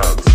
drugs.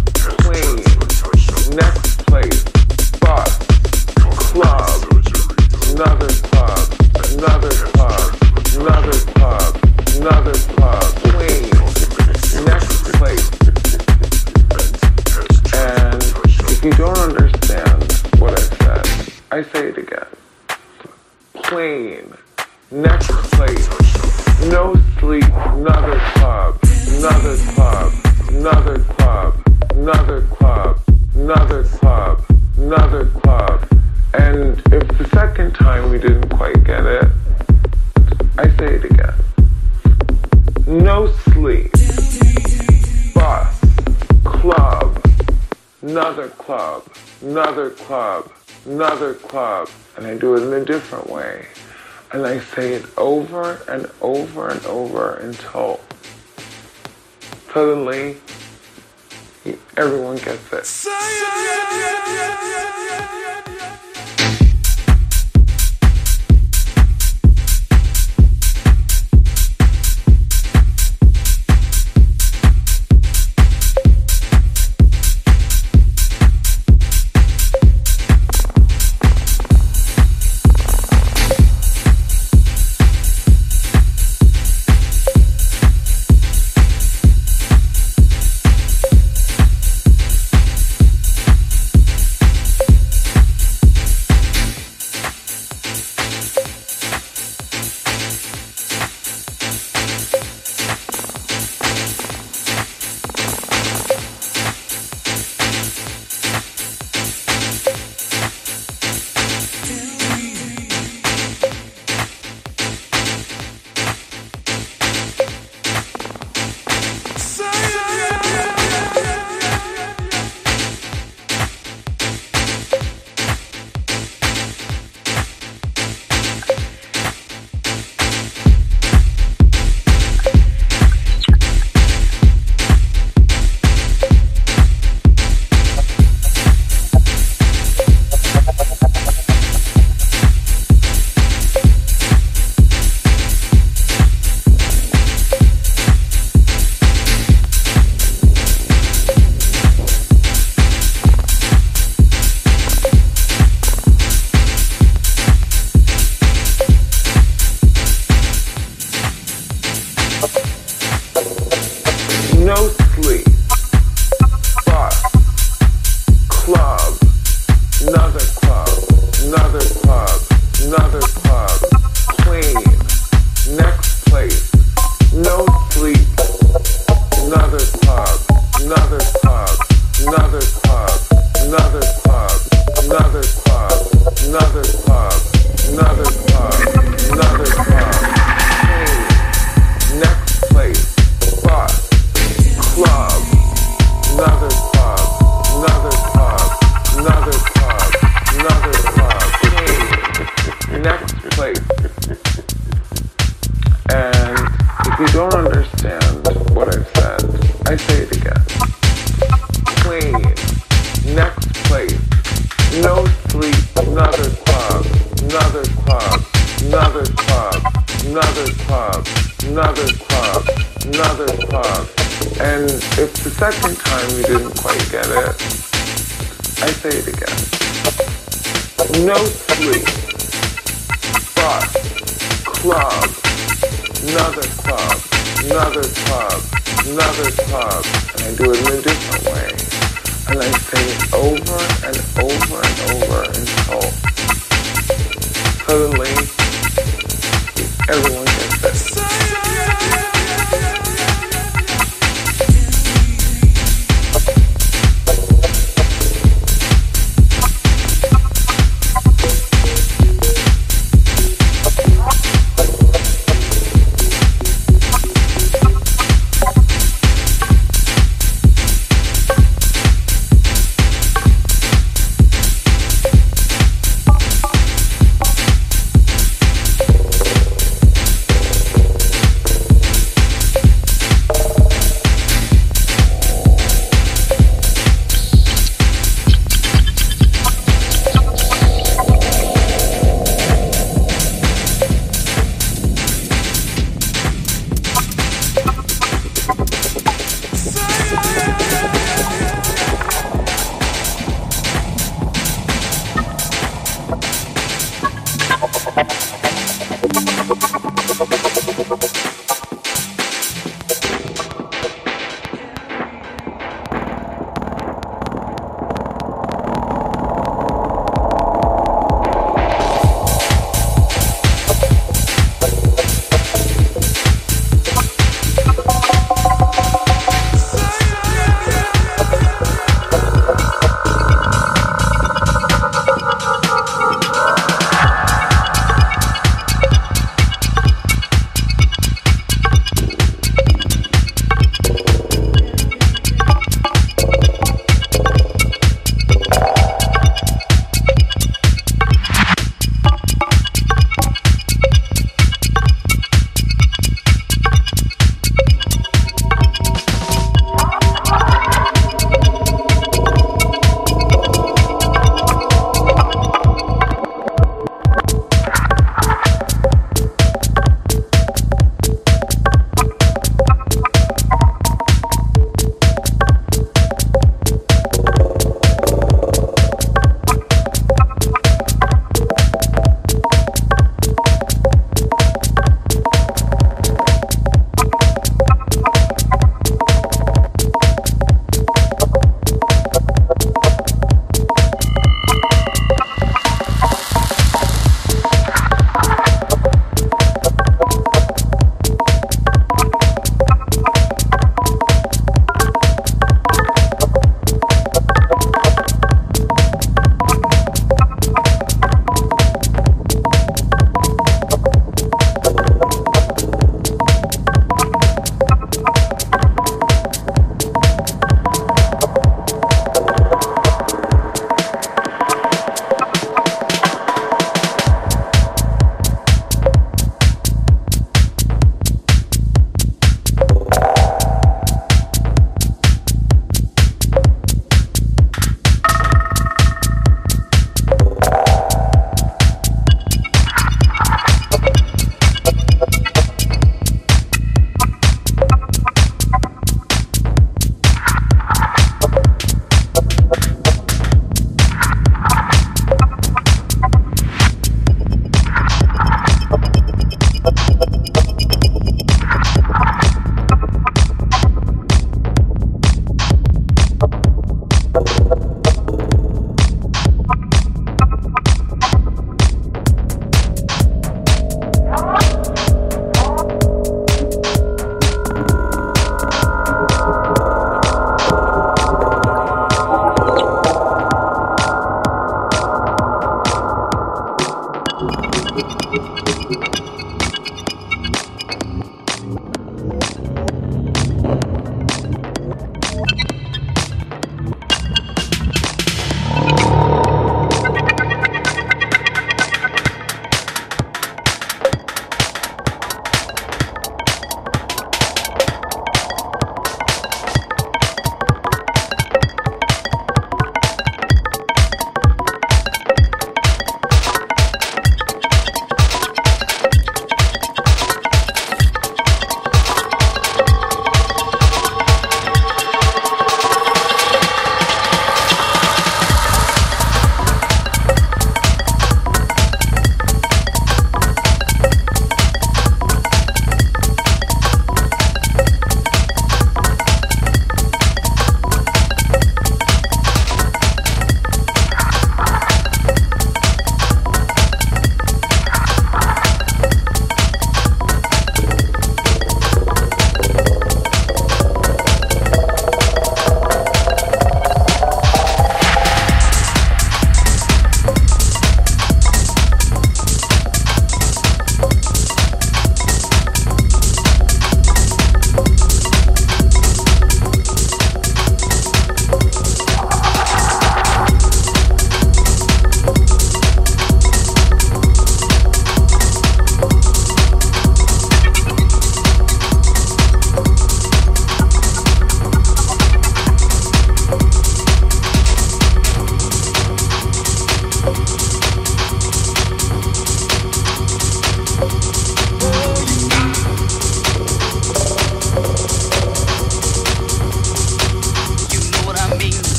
everyone.